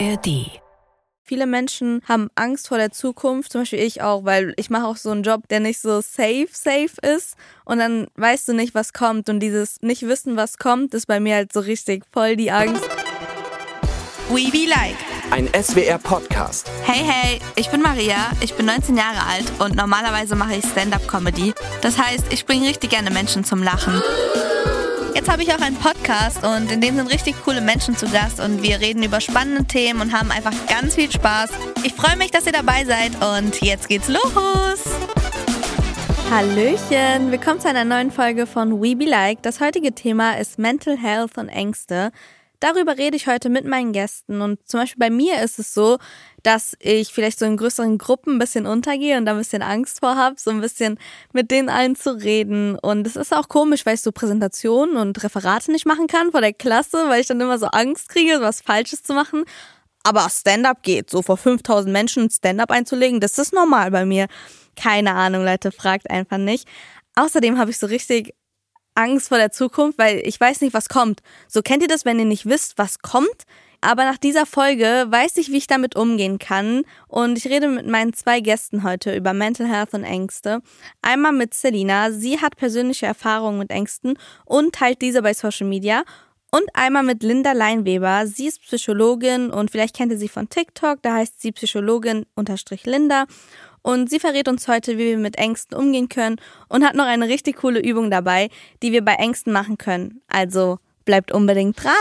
ARD. Viele Menschen haben Angst vor der Zukunft, zum Beispiel ich auch, weil ich mache auch so einen Job, der nicht so safe, safe ist. Und dann weißt du nicht, was kommt. Und dieses Nicht-Wissen, was kommt, ist bei mir halt so richtig voll die Angst. We Be Like. Ein SWR-Podcast. Hey, hey, ich bin Maria, ich bin 19 Jahre alt und normalerweise mache ich Stand-up-Comedy. Das heißt, ich bringe richtig gerne Menschen zum Lachen. Jetzt habe ich auch einen Podcast und in dem sind richtig coole Menschen zu Gast und wir reden über spannende Themen und haben einfach ganz viel Spaß. Ich freue mich, dass ihr dabei seid und jetzt geht's los. Hallöchen, willkommen zu einer neuen Folge von We Be Like. Das heutige Thema ist Mental Health und Ängste. Darüber rede ich heute mit meinen Gästen und zum Beispiel bei mir ist es so, dass ich vielleicht so in größeren Gruppen ein bisschen untergehe und da ein bisschen Angst vor habe, so ein bisschen mit denen allen zu reden. Und es ist auch komisch, weil ich so Präsentationen und Referate nicht machen kann vor der Klasse, weil ich dann immer so Angst kriege, was Falsches zu machen. Aber Stand-up geht, so vor 5000 Menschen Stand-up einzulegen, das ist normal bei mir. Keine Ahnung, Leute, fragt einfach nicht. Außerdem habe ich so richtig Angst vor der Zukunft, weil ich weiß nicht, was kommt. So kennt ihr das, wenn ihr nicht wisst, was kommt? Aber nach dieser Folge weiß ich, wie ich damit umgehen kann. Und ich rede mit meinen zwei Gästen heute über Mental Health und Ängste. Einmal mit Selina. Sie hat persönliche Erfahrungen mit Ängsten und teilt diese bei Social Media. Und einmal mit Linda Leinweber. Sie ist Psychologin und vielleicht kennt ihr sie von TikTok. Da heißt sie Psychologin unterstrich Linda. Und sie verrät uns heute, wie wir mit Ängsten umgehen können und hat noch eine richtig coole Übung dabei, die wir bei Ängsten machen können. Also bleibt unbedingt dran.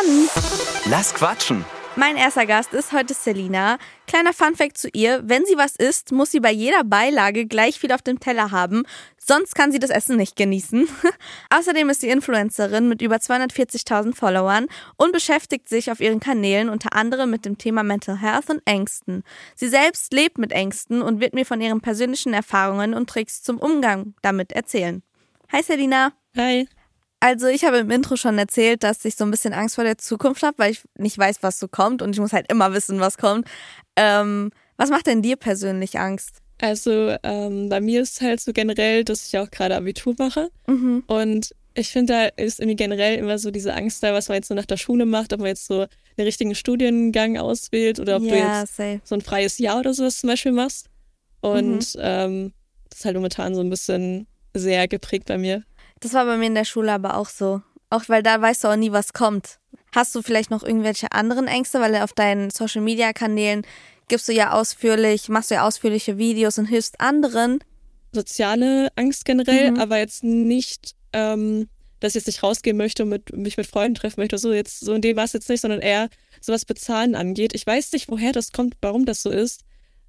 Lass quatschen. Mein erster Gast ist heute Selina. Kleiner Funfact zu ihr, wenn sie was isst, muss sie bei jeder Beilage gleich viel auf dem Teller haben, sonst kann sie das Essen nicht genießen. Außerdem ist sie Influencerin mit über 240.000 Followern und beschäftigt sich auf ihren Kanälen unter anderem mit dem Thema Mental Health und Ängsten. Sie selbst lebt mit Ängsten und wird mir von ihren persönlichen Erfahrungen und Tricks zum Umgang damit erzählen. Hi Selina. Hi. Also ich habe im Intro schon erzählt, dass ich so ein bisschen Angst vor der Zukunft habe, weil ich nicht weiß, was so kommt und ich muss halt immer wissen, was kommt. Ähm, was macht denn dir persönlich Angst? Also ähm, bei mir ist halt so generell, dass ich auch gerade Abitur mache Mhm. und ich finde, da ist irgendwie generell immer so diese Angst da, was man jetzt so nach der Schule macht, ob man jetzt so den richtigen Studiengang auswählt oder ob du ja, jetzt safe. so ein freies Jahr oder sowas zum Beispiel machst. Und Mhm. ähm, das ist halt momentan so ein bisschen sehr geprägt bei mir. Das war bei mir in der Schule aber auch so. Auch weil da weißt du auch nie, was kommt. Hast du vielleicht noch irgendwelche anderen Ängste, weil auf deinen Social Media Kanälen gibst du ja ausführlich, machst du ja ausführliche Videos und hilfst anderen. Soziale Angst generell, Mhm. aber jetzt nicht, ähm, dass ich jetzt nicht rausgehen möchte und mit, mich mit Freunden treffen möchte oder so. Jetzt, so in dem war es jetzt nicht, sondern eher so was Bezahlen angeht. Ich weiß nicht, woher das kommt, warum das so ist.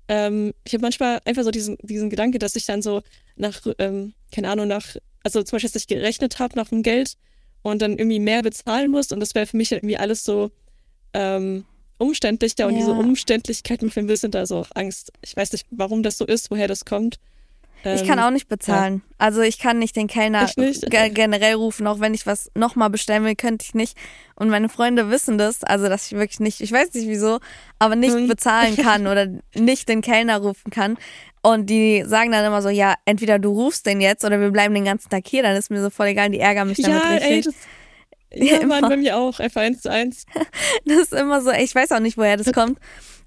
Ähm, ich habe manchmal einfach so diesen, diesen Gedanke, dass ich dann so nach, ähm, keine Ahnung, nach, also zum Beispiel, dass ich gerechnet habe nach dem Geld und dann irgendwie mehr bezahlen muss und das wäre für mich irgendwie alles so ähm, umständlicher und Ja. diese Umständlichkeit macht mir ein bisschen da so auch Angst. Ich weiß nicht, warum das so ist, woher das kommt. Ich kann Ähm, auch nicht bezahlen. Also ich kann nicht den Kellner Ich nicht. ge generell rufen, auch wenn ich was nochmal bestellen will, könnte ich nicht. Und meine Freunde wissen das, also dass ich wirklich nicht, ich weiß nicht wieso, aber nicht bezahlen kann oder nicht den Kellner rufen kann. Und die sagen dann immer so, ja, entweder du rufst den jetzt oder wir bleiben den ganzen Tag hier, dann ist mir so voll egal, die ärgern mich damit Ja, richtig. ey, das, Ja, ja, immer. Mann, bei mir auch, einfach eins zu eins. Das ist immer so, ich weiß auch nicht, woher das kommt.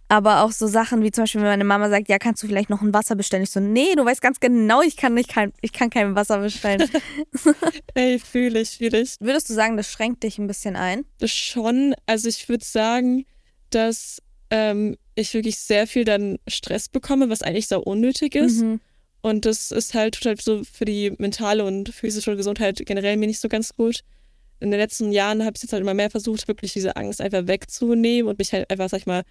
Aber auch so Sachen wie zum Beispiel, wenn meine Mama sagt, ja, kannst du vielleicht noch ein Wasser bestellen? Ich so, nee, du weißt ganz genau, ich kann nicht kein, ich kann kein Wasser bestellen. Ey, fühle ich, fühle ich. Würdest du sagen, das schränkt dich ein bisschen ein? Das schon, also ich würde sagen, dass ähm, ich wirklich sehr viel dann Stress bekomme, was eigentlich sehr unnötig ist. Mhm. Und das ist halt total so für die mentale und physische Gesundheit generell mir nicht so ganz gut. In den letzten Jahren habe ich jetzt halt immer mehr versucht, wirklich diese Angst einfach wegzunehmen und mich halt einfach, sag ich mal,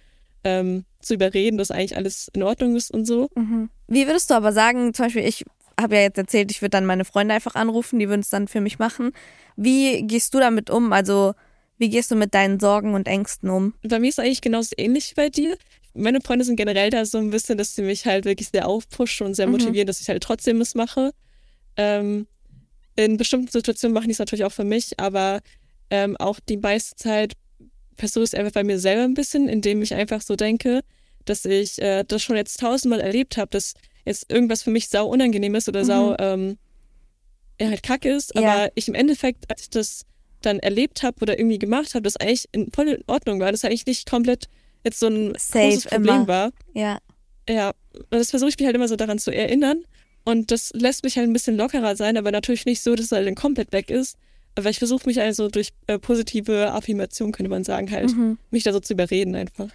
ähm, zu überreden, dass eigentlich alles in Ordnung ist und so. Mhm. Wie würdest du aber sagen, zum Beispiel, ich habe ja jetzt erzählt, ich würde dann meine Freunde einfach anrufen, die würden es dann für mich machen. Wie gehst du damit um? Also, wie gehst du mit deinen Sorgen und Ängsten um? Bei mir ist eigentlich genauso ähnlich wie bei dir. Meine Freunde sind generell da so ein bisschen, dass sie mich halt wirklich sehr aufpushen und sehr Mhm. motivieren, dass ich halt trotzdem es mache. Ähm, in bestimmten Situationen mache ich es natürlich auch für mich, aber ähm, auch die meiste Zeit versuche ich es einfach bei mir selber ein bisschen, indem ich einfach so denke, dass ich äh, das schon jetzt tausendmal erlebt habe, dass jetzt irgendwas für mich sau unangenehm ist oder sau ähm, ja, halt kacke ist, Ja. aber ich im Endeffekt, als ich das dann erlebt habe oder irgendwie gemacht habe, das eigentlich in, voll in Ordnung war, das eigentlich nicht komplett jetzt so ein Safe, großes Problem immer. war. Ja. Ja, und das versuche ich mich halt immer so daran zu erinnern. Und das lässt mich halt ein bisschen lockerer sein, aber natürlich nicht so, dass es halt dann komplett weg ist. Aber ich versuche mich also durch äh, positive Affirmation, könnte man sagen, halt, Mhm. mich da so zu überreden einfach.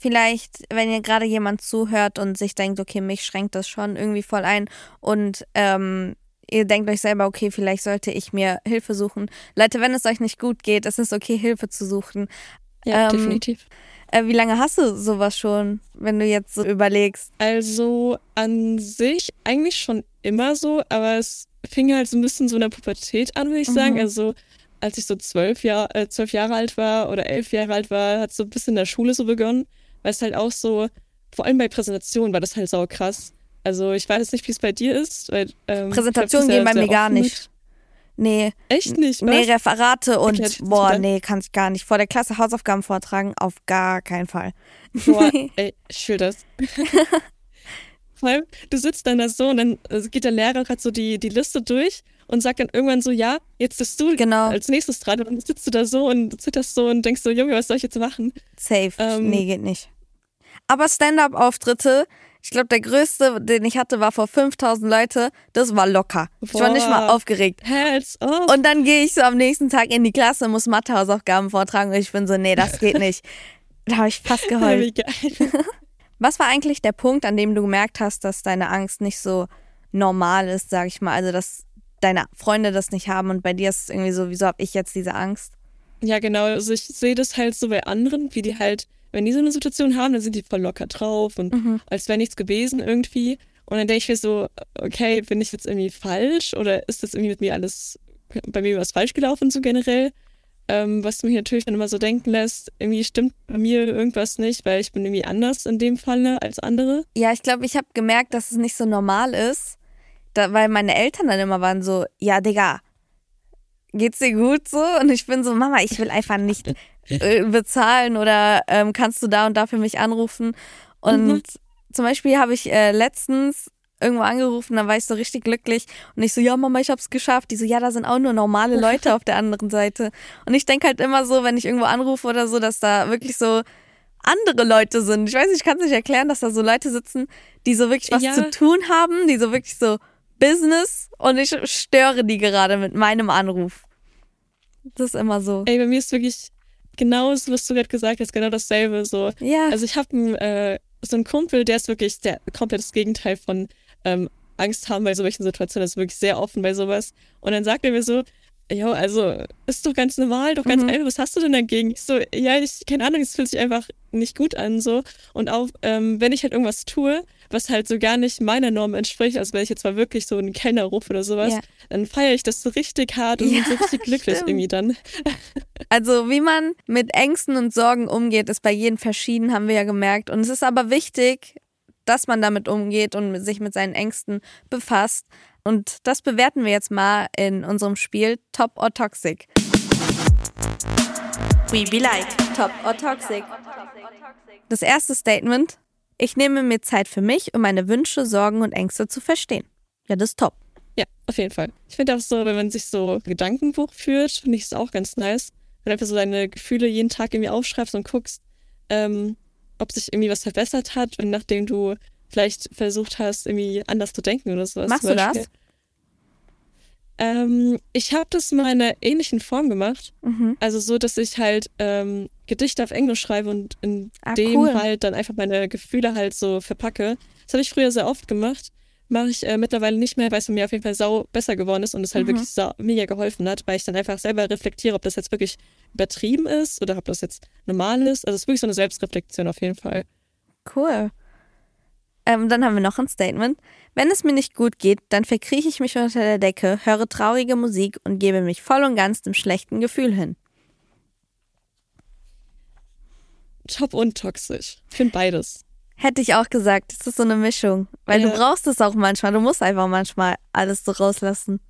Vielleicht, wenn ihr gerade jemand zuhört und sich denkt, okay, mich schränkt das schon irgendwie voll ein und ähm, ihr denkt euch selber, okay, vielleicht sollte ich mir Hilfe suchen. Leute, wenn es euch nicht gut geht, es ist okay, Hilfe zu suchen. Ja, Ähm, definitiv. Äh, wie lange hast du sowas schon, wenn du jetzt so überlegst? Also an sich eigentlich schon immer so, aber es fing halt so ein bisschen so in der Pubertät an, würde ich sagen. Mhm. Also als ich so zwölf, Jahr, äh, zwölf Jahre alt war oder elf Jahre alt war, hat so ein bisschen in der Schule so begonnen, weil es halt auch so, vor allem bei Präsentationen war das halt sau krass. Also ich weiß nicht, wie es bei dir ist. Weil, ähm, Präsentationen glaub, gehen bei mir gar nicht. Nee. Echt nicht, was? nee, Referate und Erklär dich das boah, nee, kann ich gar nicht. Vor der Klasse Hausaufgaben vortragen, auf gar keinen Fall. Boah, ey, ich fühl das. Vor allem, du sitzt dann da so und dann äh, geht der Lehrer gerade so die, die Liste durch und sagt dann irgendwann so, ja, jetzt bist du Genau. als nächstes dran. Und dann sitzt du da so und zitterst so und denkst so, Junge, was soll ich jetzt machen? Safe. Ähm, nee, geht nicht. Aber Stand-up-Auftritte, ich glaube, der größte, den ich hatte, war vor 5000 Leute. Das war locker. Ich war nicht mal Boah. aufgeregt. Als ob. Und dann gehe ich so am nächsten Tag in die Klasse und muss Mathehausaufgaben vortragen und ich bin so, nee, das geht nicht. Da habe ich fast geheult. Was war eigentlich der Punkt, an dem du gemerkt hast, dass deine Angst nicht so normal ist, sag ich mal? Also, dass deine Freunde das nicht haben und bei dir ist es irgendwie so, wieso habe ich jetzt diese Angst? Ja, genau. Also ich sehe das halt so bei anderen, wie die halt, wenn die so eine Situation haben, dann sind die voll locker drauf und Mhm. als wäre nichts gewesen irgendwie. Und dann denke ich mir so, okay, bin ich jetzt irgendwie falsch oder ist das irgendwie mit mir alles, bei mir was falsch gelaufen so generell? Ähm, was mich natürlich dann immer so denken lässt, irgendwie stimmt bei mir irgendwas nicht, weil ich bin irgendwie anders in dem Falle als andere. Ja, ich glaube, ich habe gemerkt, dass es nicht so normal ist, da, weil meine Eltern dann immer waren so, ja, Digga, geht's dir gut so? Und ich bin so, Mama, ich will einfach nicht äh, bezahlen oder ähm, kannst du da und da für mich anrufen? Und Mhm. zum Beispiel habe ich äh, letztens irgendwo angerufen, da war ich so richtig glücklich und ich so, ja Mama, ich hab's geschafft. Die so, ja, da sind auch nur normale Leute auf der anderen Seite. Und ich denke halt immer so, wenn ich irgendwo anrufe oder so, dass da wirklich so andere Leute sind. Ich weiß nicht, ich kann es nicht erklären, dass da so Leute sitzen, die so wirklich was Ja. zu tun haben, die so wirklich so Business und ich störe die gerade mit meinem Anruf. Das ist immer so. Ey, bei mir ist wirklich genau das, was du gerade gesagt hast, genau dasselbe. So, Ja. Also ich habe äh, so einen Kumpel, der ist wirklich der komplett das Gegenteil von ähm, Angst haben bei so welchen Situationen. Er ist wirklich sehr offen bei sowas. Und dann sagt er mir so, jo, also ist doch ganz normal, doch ganz Mhm. einfach, was hast du denn dagegen? Ich so, ja, ich, keine Ahnung, es fühlt sich einfach nicht gut an so. Und auch ähm, wenn ich halt irgendwas tue, was halt so gar nicht meiner Norm entspricht, also wenn ich jetzt mal wirklich so einen Kellner rufe oder sowas, Ja. dann feiere ich das so richtig hart und Ja, bin so richtig glücklich stimmt. irgendwie dann. Also wie man mit Ängsten und Sorgen umgeht, ist bei jedem verschieden, haben wir ja gemerkt. Und es ist aber wichtig, dass man damit umgeht und sich mit seinen Ängsten befasst. Und das bewerten wir jetzt mal in unserem Spiel Top or Toxic. We be like. Top or Toxic. Das erste Statement. Ich nehme mir Zeit für mich, um meine Wünsche, Sorgen und Ängste zu verstehen. Ja, das ist top. Ja, auf jeden Fall. Ich finde auch so, wenn man sich so Gedankenbuch führt, finde ich es auch ganz nice. Wenn du einfach so deine Gefühle jeden Tag irgendwie aufschreibst und guckst, ähm, ob sich irgendwie was verbessert hat und nachdem du vielleicht versucht hast, irgendwie anders zu denken oder sowas. Machst du das? Ähm, ich habe das mal in einer ähnlichen Form gemacht. Mhm. Also so, dass ich halt ähm, Gedichte auf Englisch schreibe und in Ah, dem cool. halt dann einfach meine Gefühle halt so verpacke. Das habe ich früher sehr oft gemacht. Mache ich äh, mittlerweile nicht mehr, weil es mir auf jeden Fall sau besser geworden ist und es halt Mhm. wirklich sau, mega geholfen hat, weil ich dann einfach selber reflektiere, ob das jetzt wirklich übertrieben ist oder ob das jetzt normal ist. Also es ist wirklich so eine Selbstreflexion auf jeden Fall. Cool. Ähm, dann haben wir noch ein Statement. Wenn es mir nicht gut geht, dann verkrieche ich mich unter der Decke, höre traurige Musik und gebe mich voll und ganz dem schlechten Gefühl hin. Top und toxisch. Ich finde beides. Hätte ich auch gesagt, das ist so eine Mischung. Weil du Ja. brauchst es auch manchmal. Du musst einfach manchmal alles so rauslassen.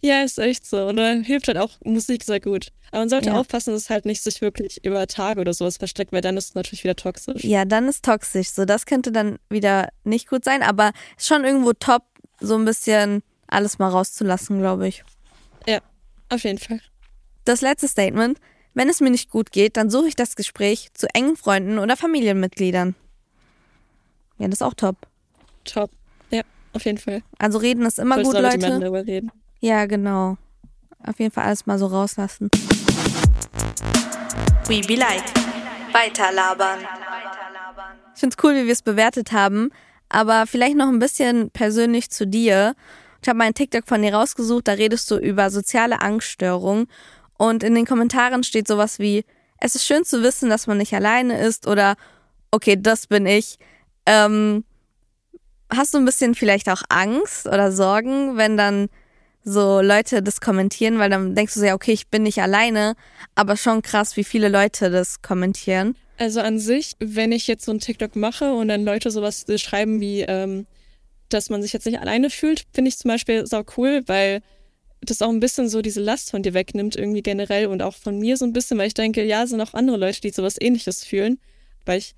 Ja, ist echt so. Und dann hilft halt auch Musik sehr gut. Aber man sollte Ja. aufpassen, dass es halt nicht sich wirklich über Tage oder sowas versteckt, weil dann ist es natürlich wieder toxisch. Ja, dann ist toxisch. So, das könnte dann wieder nicht gut sein, aber ist schon irgendwo top, so ein bisschen alles mal rauszulassen, glaube ich. Ja, auf jeden Fall. Das letzte Statement. Wenn es mir nicht gut geht, dann suche ich das Gespräch zu engen Freunden oder Familienmitgliedern. Ja, das ist auch top. Top. Ja, auf jeden Fall. Also reden ist immer Voll gut, Leute. man darüber reden. Ja, genau. Auf jeden Fall alles mal so rauslassen. We be like. Weiterlabern. Ich find's cool, wie wir es bewertet haben, aber vielleicht noch ein bisschen persönlich zu dir. Ich habe meinen TikTok von dir rausgesucht, da redest du über soziale Angststörungen und in den Kommentaren steht sowas wie, es ist schön zu wissen, dass man nicht alleine ist oder okay, das bin ich. Ähm, hast du ein bisschen vielleicht auch Angst oder Sorgen, wenn dann so Leute das kommentieren, weil dann denkst du so, ja, okay, ich bin nicht alleine, aber schon krass, wie viele Leute das kommentieren. Also an sich, wenn ich jetzt so ein TikTok mache und dann Leute sowas schreiben wie, ähm, dass man sich jetzt nicht alleine fühlt, finde ich zum Beispiel sau cool, weil das auch ein bisschen so diese Last von dir wegnimmt, irgendwie generell und auch von mir so ein bisschen, weil ich denke, ja, sind auch andere Leute, die sowas ähnliches fühlen. Weil ich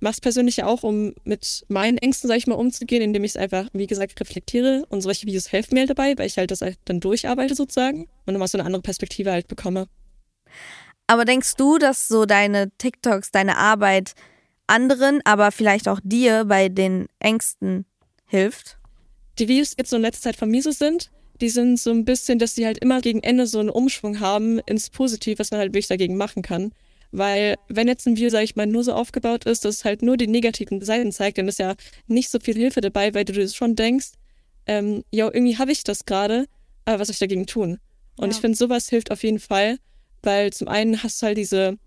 mache es persönlich ja auch, um mit meinen Ängsten, sag ich mal, umzugehen, indem ich es einfach, wie gesagt, reflektiere und solche Videos helfen mir halt dabei, weil ich halt das halt dann durcharbeite sozusagen und dann mal so eine andere Perspektive halt bekomme. Aber denkst du, dass so deine TikToks, deine Arbeit anderen, aber vielleicht auch dir bei den Ängsten hilft? Die Videos, die jetzt so in letzter Zeit von mir so sind, die sind so ein bisschen, dass sie halt immer gegen Ende so einen Umschwung haben ins Positiv, was man halt wirklich dagegen machen kann. Weil wenn jetzt ein Video, sag ich mal, nur so aufgebaut ist, dass es halt nur die negativen Seiten zeigt, dann ist ja nicht so viel Hilfe dabei, weil du dir schon denkst, ähm, ja, irgendwie habe ich das gerade, aber was soll ich dagegen tun? Und Ja. ich finde, sowas hilft auf jeden Fall, weil zum einen hast du halt diese,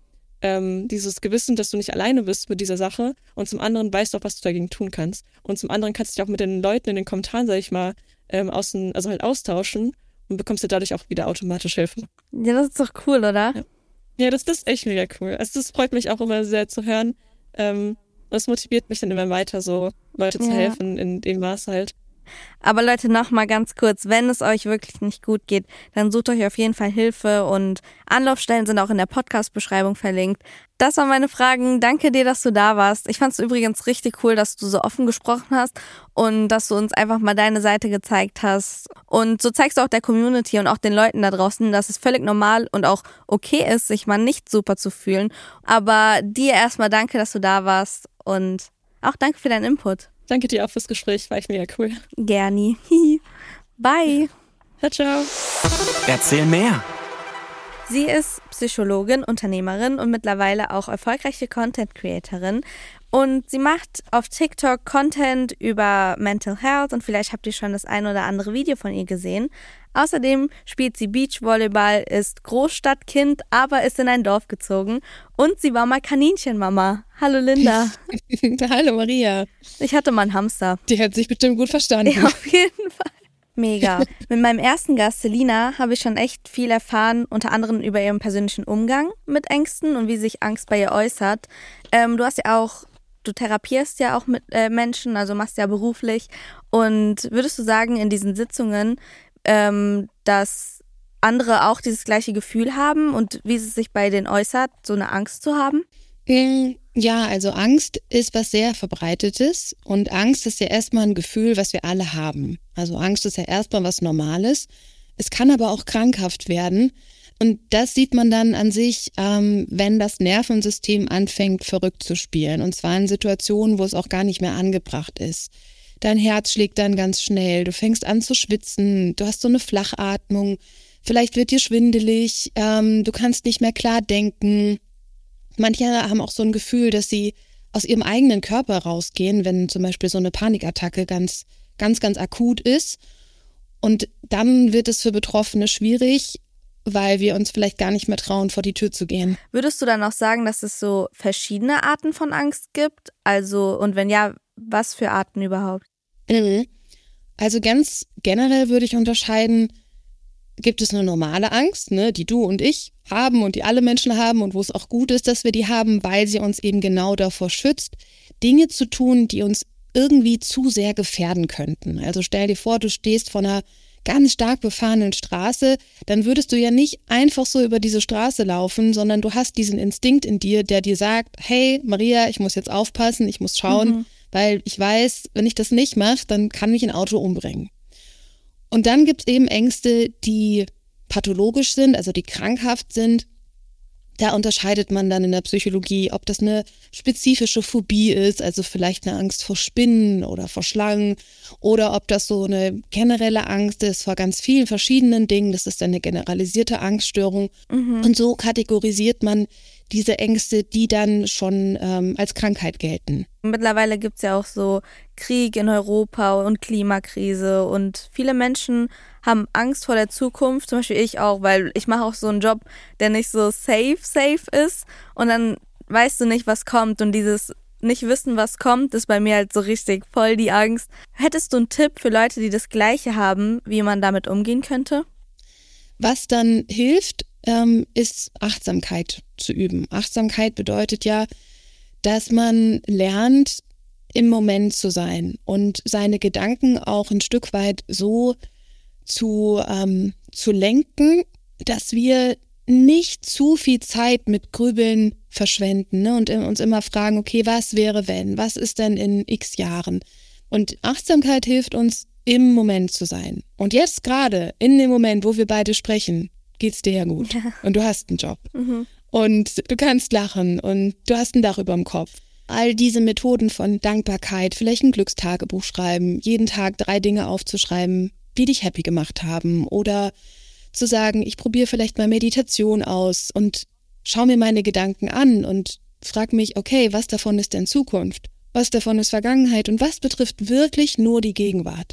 ähm, dieses Gewissen, dass du nicht alleine bist mit dieser Sache und zum anderen weißt du auch, was du dagegen tun kannst. Und zum anderen kannst du dich auch mit den Leuten in den Kommentaren, sag ich mal, ähm, außen, also halt austauschen und bekommst dir dadurch auch wieder automatisch Hilfe. Ja, das ist doch cool, oder? Ja. Ja, das, das ist echt mega cool. Also das freut mich auch immer sehr zu hören. Ähm, das motiviert mich dann immer weiter, so Leute zu Ja. helfen in dem Maß halt. Aber Leute, noch mal ganz kurz, wenn es euch wirklich nicht gut geht, dann sucht euch auf jeden Fall Hilfe und Anlaufstellen sind auch in der Podcast-Beschreibung verlinkt. Das waren meine Fragen. Danke dir, dass du da warst. Ich fand es übrigens richtig cool, dass du so offen gesprochen hast und dass du uns einfach mal deine Seite gezeigt hast. Und so zeigst du auch der Community und auch den Leuten da draußen, dass es völlig normal und auch okay ist, sich mal nicht super zu fühlen. Aber dir erstmal danke, dass du da warst und auch danke für deinen Input. Danke dir auch fürs Gespräch, war ich mega cool. Gerni. Bye. Ciao, ciao. Erzähl mehr. Sie ist Psychologin, Unternehmerin und mittlerweile auch erfolgreiche Content Creatorin. Und sie macht auf TikTok Content über Mental Health und vielleicht habt ihr schon das ein oder andere Video von ihr gesehen. Außerdem spielt sie Beachvolleyball, ist Großstadtkind, aber ist in ein Dorf gezogen. Und sie war mal Kaninchenmama. Hallo Linda. Hallo Maria. Ich hatte mal einen Hamster. Die hat sich bestimmt gut verstanden. Ja, auf jeden Fall. Mega. Mit meinem ersten Gast, Selina, habe ich schon echt viel erfahren, unter anderem über ihren persönlichen Umgang mit Ängsten und wie sich Angst bei ihr äußert. Ähm, du hast ja auch, du therapierst ja auch mit äh, Menschen, also machst ja beruflich. Und würdest du sagen, in diesen Sitzungen, ähm, dass andere auch dieses gleiche Gefühl haben und wie es sich bei denen äußert, so eine Angst zu haben? Mm, Ja, also Angst ist was sehr verbreitetes und Angst ist ja erstmal ein Gefühl, was wir alle haben. Also Angst ist ja erstmal was Normales. Es kann aber auch krankhaft werden. Und das sieht man dann an sich, ähm, wenn das Nervensystem anfängt, verrückt zu spielen. Und zwar in Situationen, wo es auch gar nicht mehr angebracht ist. Dein Herz schlägt dann ganz schnell, du fängst an zu schwitzen, du hast so eine Flachatmung, vielleicht wird dir schwindelig, ähm, du kannst nicht mehr klar denken. Manche haben auch so ein Gefühl, dass sie aus ihrem eigenen Körper rausgehen, wenn zum Beispiel so eine Panikattacke ganz, ganz, ganz akut ist. Und dann wird es für Betroffene schwierig, weil wir uns vielleicht gar nicht mehr trauen, vor die Tür zu gehen. Würdest du dann auch sagen, dass es so verschiedene Arten von Angst gibt? Also, und wenn ja, was für Arten überhaupt? Mhm. Also ganz generell würde ich unterscheiden, gibt es eine normale Angst, ne, die du und ich haben und die alle Menschen haben und wo es auch gut ist, dass wir die haben, weil sie uns eben genau davor schützt, Dinge zu tun, die uns irgendwie zu sehr gefährden könnten. Also stell dir vor, du stehst vor einer ganz stark befahrenen Straße, dann würdest du ja nicht einfach so über diese Straße laufen, sondern du hast diesen Instinkt in dir, der dir sagt, hey Maria, ich muss jetzt aufpassen, ich muss schauen, Mhm. weil ich weiß, wenn ich das nicht mache, dann kann mich ein Auto umbringen. Und dann gibt es eben Ängste, die pathologisch sind, also die krankhaft sind. Da unterscheidet man dann in der Psychologie, ob das eine spezifische Phobie ist, also vielleicht eine Angst vor Spinnen oder vor Schlangen, oder ob das so eine generelle Angst ist vor ganz vielen verschiedenen Dingen. Das ist eine generalisierte Angststörung. Mhm. Und so kategorisiert man diese Ängste, die dann schon ähm, als Krankheit gelten. Mittlerweile gibt es ja auch so Krieg in Europa und Klimakrise und viele Menschen haben Angst vor der Zukunft, zum Beispiel ich auch, weil ich mache auch so einen Job, der nicht so safe, safe ist und dann weißt du nicht, was kommt und dieses nicht wissen, was kommt, ist bei mir halt so richtig voll die Angst. Hättest du einen Tipp für Leute, die das Gleiche haben, wie man damit umgehen könnte? Was dann hilft, ähm, ist Achtsamkeit zu üben. Achtsamkeit bedeutet ja, dass man lernt, im Moment zu sein und seine Gedanken auch ein Stück weit so zu, ähm, zu lenken, dass wir nicht zu viel Zeit mit Grübeln verschwenden ne? und uns immer fragen, okay, was wäre wenn? Was ist denn in x Jahren? Und Achtsamkeit hilft uns, im Moment zu sein. Und jetzt gerade, in dem Moment, wo wir beide sprechen, geht's dir ja gut. Ja. Und du hast einen Job. Mhm. Und du kannst lachen und du hast ein Dach über dem Kopf. All diese Methoden von Dankbarkeit, vielleicht ein Glückstagebuch schreiben, jeden Tag drei Dinge aufzuschreiben, die dich happy gemacht haben. Oder zu sagen, ich probiere vielleicht mal Meditation aus und schau mir meine Gedanken an und frag mich, okay, was davon ist denn Zukunft? Was davon ist Vergangenheit und was betrifft wirklich nur die Gegenwart?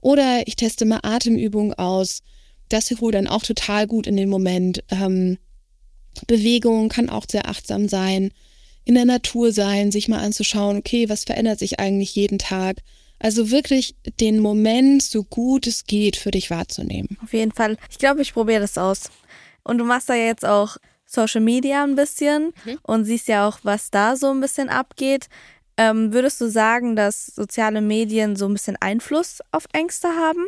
Oder ich teste mal Atemübungen aus. Das holt dann auch total gut in den Moment. Ähm, Bewegung kann auch sehr achtsam sein. In der Natur sein, sich mal anzuschauen, okay, was verändert sich eigentlich jeden Tag? Also wirklich den Moment so gut es geht für dich wahrzunehmen. Auf jeden Fall. Ich glaube, ich probiere das aus. Und du machst da jetzt auch Social Media ein bisschen mhm. und siehst ja auch, was da so ein bisschen abgeht. Ähm, würdest du sagen, dass soziale Medien so ein bisschen Einfluss auf Ängste haben?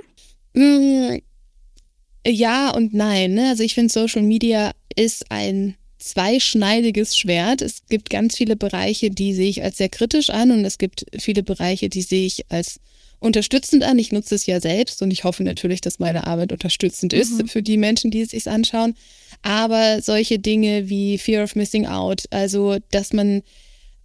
Ja und nein. Ne? Also ich finde, Social Media ist ein zweischneidiges Schwert. Es gibt ganz viele Bereiche, die sehe ich als sehr kritisch an und es gibt viele Bereiche, die sehe ich als unterstützend an. Ich nutze es ja selbst und ich hoffe natürlich, dass meine Arbeit unterstützend ist mhm. für die Menschen, die es sich anschauen. Aber solche Dinge wie Fear of Missing Out, also dass man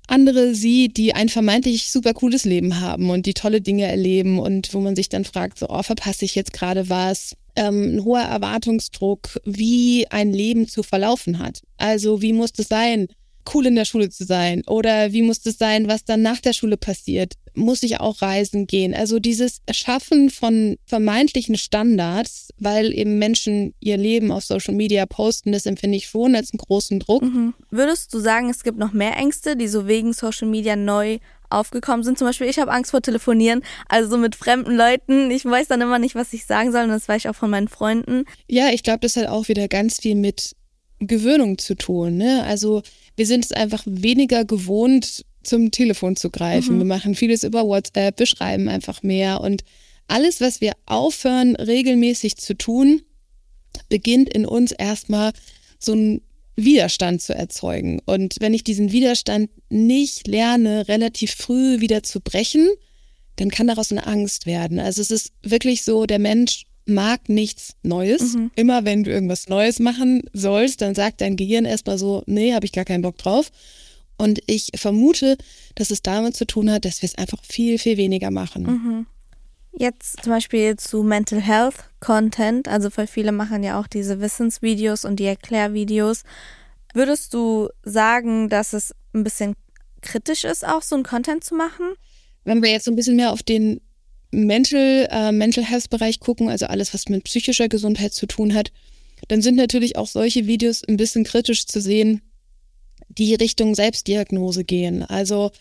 andere sieht, die ein vermeintlich super cooles Leben haben und die tolle Dinge erleben und wo man sich dann fragt, so, oh, verpasse ich jetzt gerade was? Ähm, ein hoher Erwartungsdruck, wie ein Leben zu verlaufen hat. Also wie muss es sein, cool in der Schule zu sein? Oder wie muss es sein, was dann nach der Schule passiert? Muss ich auch reisen gehen? Also dieses Erschaffen von vermeintlichen Standards, weil eben Menschen ihr Leben auf Social Media posten, das empfinde ich schon als einen großen Druck. Mhm. Würdest du sagen, es gibt noch mehr Ängste, die so wegen Social Media neu aufgekommen sind. Zum Beispiel, ich habe Angst vor Telefonieren, also so mit fremden Leuten. Ich weiß dann immer nicht, was ich sagen soll und das weiß ich auch von meinen Freunden. Ja, ich glaube, das hat auch wieder ganz viel mit Gewöhnung zu tun. Ne? Also wir sind es einfach weniger gewohnt, zum Telefon zu greifen. Mhm. Wir machen vieles über WhatsApp, wir schreiben einfach mehr und alles, was wir aufhören, regelmäßig zu tun, beginnt in uns erstmal so ein Widerstand zu erzeugen. Und wenn ich diesen Widerstand nicht lerne, relativ früh wieder zu brechen, dann kann daraus eine Angst werden. Also es ist wirklich so, der Mensch mag nichts Neues. Mhm. Immer wenn du irgendwas Neues machen sollst, dann sagt dein Gehirn erstmal so, nee, habe ich gar keinen Bock drauf. Und ich vermute, dass es damit zu tun hat, dass wir es einfach viel, viel weniger machen. Mhm. Jetzt zum Beispiel zu Mental Health Content, also weil viele machen ja auch diese Wissensvideos und die Erklärvideos. Würdest du sagen, dass es ein bisschen kritisch ist, auch so ein Content zu machen? Wenn wir jetzt so ein bisschen mehr auf den Mental, äh, Mental Health Bereich gucken, also alles, was mit psychischer Gesundheit zu tun hat, dann sind natürlich auch solche Videos ein bisschen kritisch zu sehen, die Richtung Selbstdiagnose gehen. Also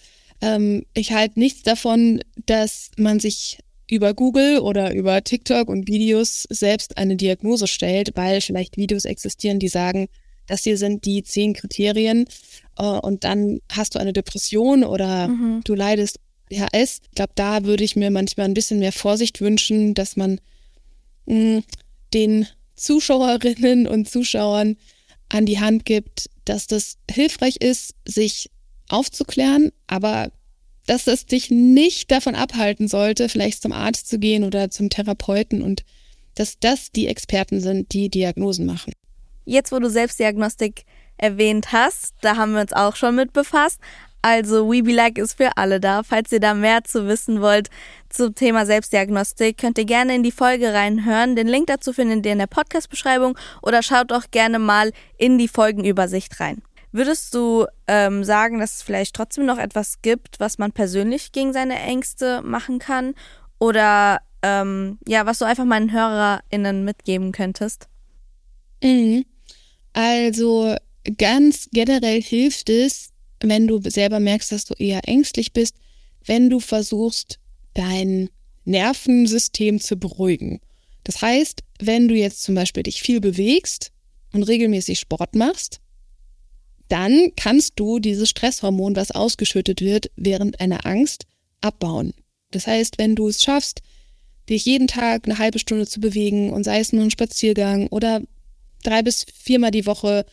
ähm, ich halte nichts davon, dass man sich über Google oder über TikTok und Videos selbst eine Diagnose stellt, weil vielleicht Videos existieren, die sagen, das hier sind die zehn Kriterien äh, und dann hast du eine Depression oder mhm. du leidest DHS. Ich glaube, da würde ich mir manchmal ein bisschen mehr Vorsicht wünschen, dass man mh, den Zuschauerinnen und Zuschauern an die Hand gibt, dass das hilfreich ist, sich aufzuklären, aber dass es dich nicht davon abhalten sollte, vielleicht zum Arzt zu gehen oder zum Therapeuten und dass das die Experten sind, die Diagnosen machen. Jetzt, wo du Selbstdiagnostik erwähnt hast. Da haben wir uns auch schon mit befasst. Also We Be Like ist für alle da. Falls ihr da mehr zu wissen wollt zum Thema Selbstdiagnostik, könnt ihr gerne in die Folge reinhören. Den Link dazu findet ihr in der Podcast-Beschreibung oder schaut auch gerne mal in die Folgenübersicht rein. Würdest du ähm, sagen, dass es vielleicht trotzdem noch etwas gibt, was man persönlich gegen seine Ängste machen kann? Oder ähm, ja, was du einfach meinen HörerInnen mitgeben könntest? Mhm. Also ganz generell hilft es, wenn du selber merkst, dass du eher ängstlich bist, wenn du versuchst, dein Nervensystem zu beruhigen. Das heißt, wenn du jetzt zum Beispiel dich viel bewegst und regelmäßig Sport machst, dann kannst du dieses Stresshormon, was ausgeschüttet wird während einer Angst, abbauen. Das heißt, wenn du es schaffst, dich jeden Tag eine halbe Stunde zu bewegen und sei es nur ein Spaziergang oder drei bis viermal die Woche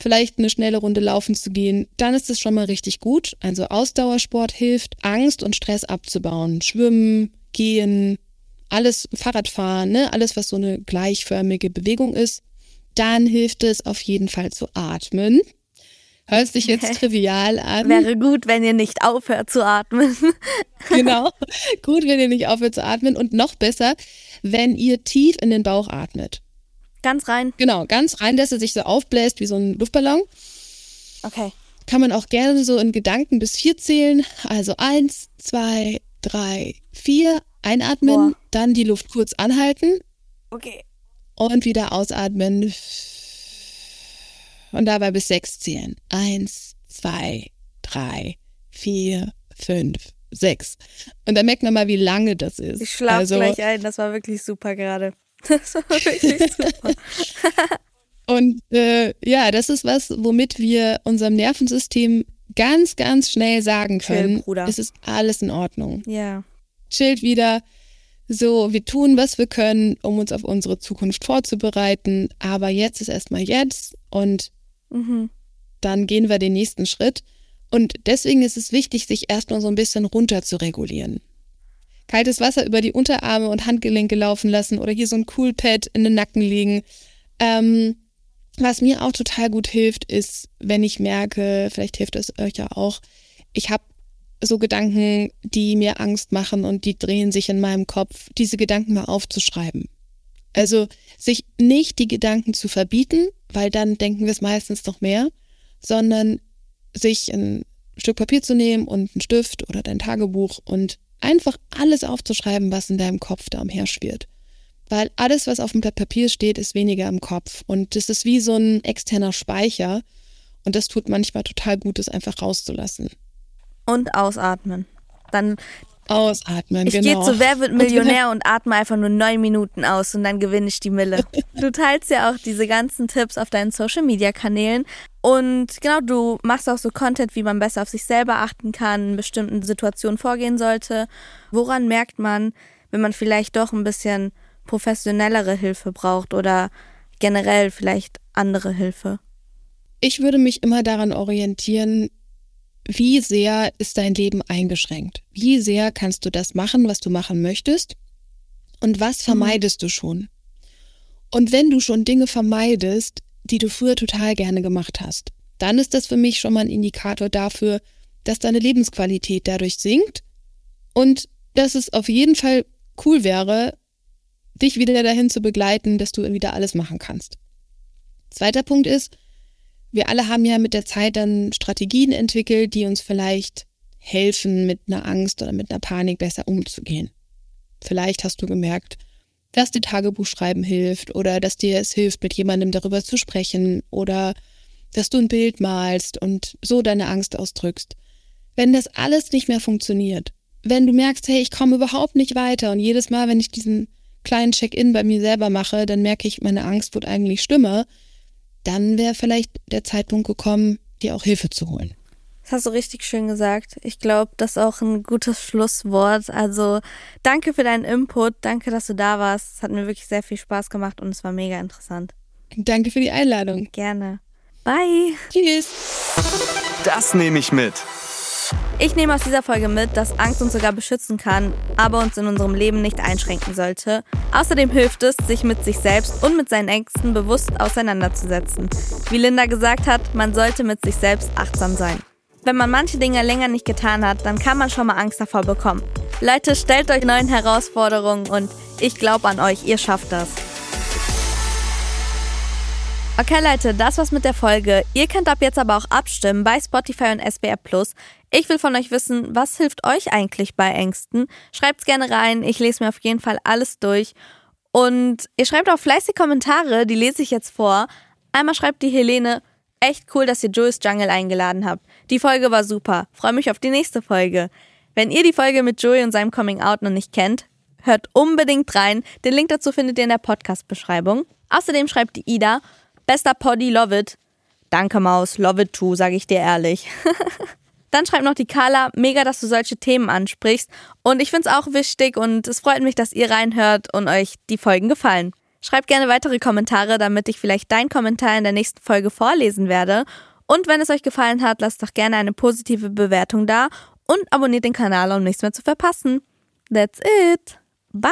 vielleicht eine schnelle Runde laufen zu gehen, dann ist es schon mal richtig gut. Also Ausdauersport hilft, Angst und Stress abzubauen. Schwimmen, gehen, alles Fahrradfahren, ne? alles, was so eine gleichförmige Bewegung ist. Dann hilft es auf jeden Fall zu atmen. Hört sich jetzt trivial an. Wäre gut, wenn ihr nicht aufhört zu atmen. genau. Gut, wenn ihr nicht aufhört zu atmen. Und noch besser, wenn ihr tief in den Bauch atmet. Ganz rein. Genau, ganz rein, dass er sich so aufbläst wie so ein Luftballon. Okay. Kann man auch gerne so in Gedanken bis vier zählen. Also eins, zwei, drei, vier. Einatmen, Boah. dann die Luft kurz anhalten. Okay. Und wieder ausatmen. Und dabei bis sechs zählen. Eins, zwei, drei, vier, fünf, sechs. Und dann merkt man mal, wie lange das ist. Ich schlafe also, gleich ein. Das war wirklich super gerade. Das war wirklich super. Und äh, ja, das ist was, womit wir unserem Nervensystem ganz, ganz schnell sagen können, Chill, Bruder. es ist alles in Ordnung. Ja. Chillt wieder. So, wir tun, was wir können, um uns auf unsere Zukunft vorzubereiten. Aber jetzt ist erstmal jetzt und mhm. dann gehen wir den nächsten Schritt. Und deswegen ist es wichtig, sich erstmal so ein bisschen runter zu regulieren kaltes Wasser über die Unterarme und Handgelenke laufen lassen oder hier so ein Coolpad in den Nacken legen. Ähm, was mir auch total gut hilft, ist, wenn ich merke, vielleicht hilft es euch ja auch, ich habe so Gedanken, die mir Angst machen und die drehen sich in meinem Kopf, diese Gedanken mal aufzuschreiben. Also sich nicht die Gedanken zu verbieten, weil dann denken wir es meistens noch mehr, sondern sich ein Stück Papier zu nehmen und einen Stift oder dein Tagebuch und einfach alles aufzuschreiben, was in deinem Kopf da umherschwirrt. Weil alles, was auf dem Blatt Papier steht, ist weniger im Kopf. Und das ist wie so ein externer Speicher. Und das tut manchmal total gut, es einfach rauszulassen. Und ausatmen. Dann Ausatmen, ich genau. Ich gehe zu Wer wird Millionär und atme einfach nur neun Minuten aus und dann gewinne ich die Mille. Du teilst ja auch diese ganzen Tipps auf deinen Social Media Kanälen. Und genau, du machst auch so Content, wie man besser auf sich selber achten kann, in bestimmten Situationen vorgehen sollte. Woran merkt man, wenn man vielleicht doch ein bisschen professionellere Hilfe braucht oder generell vielleicht andere Hilfe? Ich würde mich immer daran orientieren, wie sehr ist dein Leben eingeschränkt? Wie sehr kannst du das machen, was du machen möchtest? Und was mhm. vermeidest mhm. du schon? Und wenn du schon Dinge vermeidest, die du früher total gerne gemacht hast, dann ist das für mich schon mal ein Indikator dafür, dass deine Lebensqualität dadurch sinkt und dass es auf jeden Fall cool wäre, dich wieder dahin zu begleiten, dass du wieder alles machen kannst. Zweiter Punkt ist, wir alle haben ja mit der Zeit dann Strategien entwickelt, die uns vielleicht helfen, mit einer Angst oder mit einer Panik besser umzugehen. Vielleicht hast du gemerkt, dass dir Tagebuchschreiben hilft oder dass dir es hilft, mit jemandem darüber zu sprechen oder dass du ein Bild malst und so deine Angst ausdrückst. Wenn das alles nicht mehr funktioniert, wenn du merkst, hey, ich komme überhaupt nicht weiter und jedes Mal, wenn ich diesen kleinen Check-in bei mir selber mache, dann merke ich, meine Angst wird eigentlich schlimmer, dann wäre vielleicht der Zeitpunkt gekommen, dir auch Hilfe zu holen. Das hast du richtig schön gesagt. Ich glaube, das ist auch ein gutes Schlusswort. Also danke für deinen Input. Danke, dass du da warst. Es hat mir wirklich sehr viel Spaß gemacht und es war mega interessant. Danke für die Einladung. Gerne. Bye. Tschüss. Das nehme ich mit. Ich nehme aus dieser Folge mit, dass Angst uns sogar beschützen kann, aber uns in unserem Leben nicht einschränken sollte. Außerdem hilft es, sich mit sich selbst und mit seinen Ängsten bewusst auseinanderzusetzen. Wie Linda gesagt hat, man sollte mit sich selbst achtsam sein. Wenn man manche Dinge länger nicht getan hat, dann kann man schon mal Angst davor bekommen. Leute, stellt euch neuen Herausforderungen und ich glaube an euch, ihr schafft das. Okay, Leute, das war's mit der Folge. Ihr könnt ab jetzt aber auch abstimmen bei Spotify und SBR Plus. Ich will von euch wissen, was hilft euch eigentlich bei Ängsten? Schreibt's gerne rein. Ich lese mir auf jeden Fall alles durch. Und ihr schreibt auch fleißig Kommentare, die lese ich jetzt vor. Einmal schreibt die Helene, echt cool, dass ihr Jules Jungle eingeladen habt. Die Folge war super. Freue mich auf die nächste Folge. Wenn ihr die Folge mit Joey und seinem Coming Out noch nicht kennt, hört unbedingt rein. Den Link dazu findet ihr in der Podcast-Beschreibung. Außerdem schreibt die Ida, Bester Poddy, love it. Danke, Maus, love it too, sage ich dir ehrlich. Dann schreibt noch die Carla, mega, dass du solche Themen ansprichst. Und ich finde es auch wichtig und es freut mich, dass ihr reinhört und euch die Folgen gefallen. Schreibt gerne weitere Kommentare, damit ich vielleicht deinen Kommentar in der nächsten Folge vorlesen werde. Und wenn es euch gefallen hat, lasst doch gerne eine positive Bewertung da und abonniert den Kanal, um nichts mehr zu verpassen. That's it. Bye.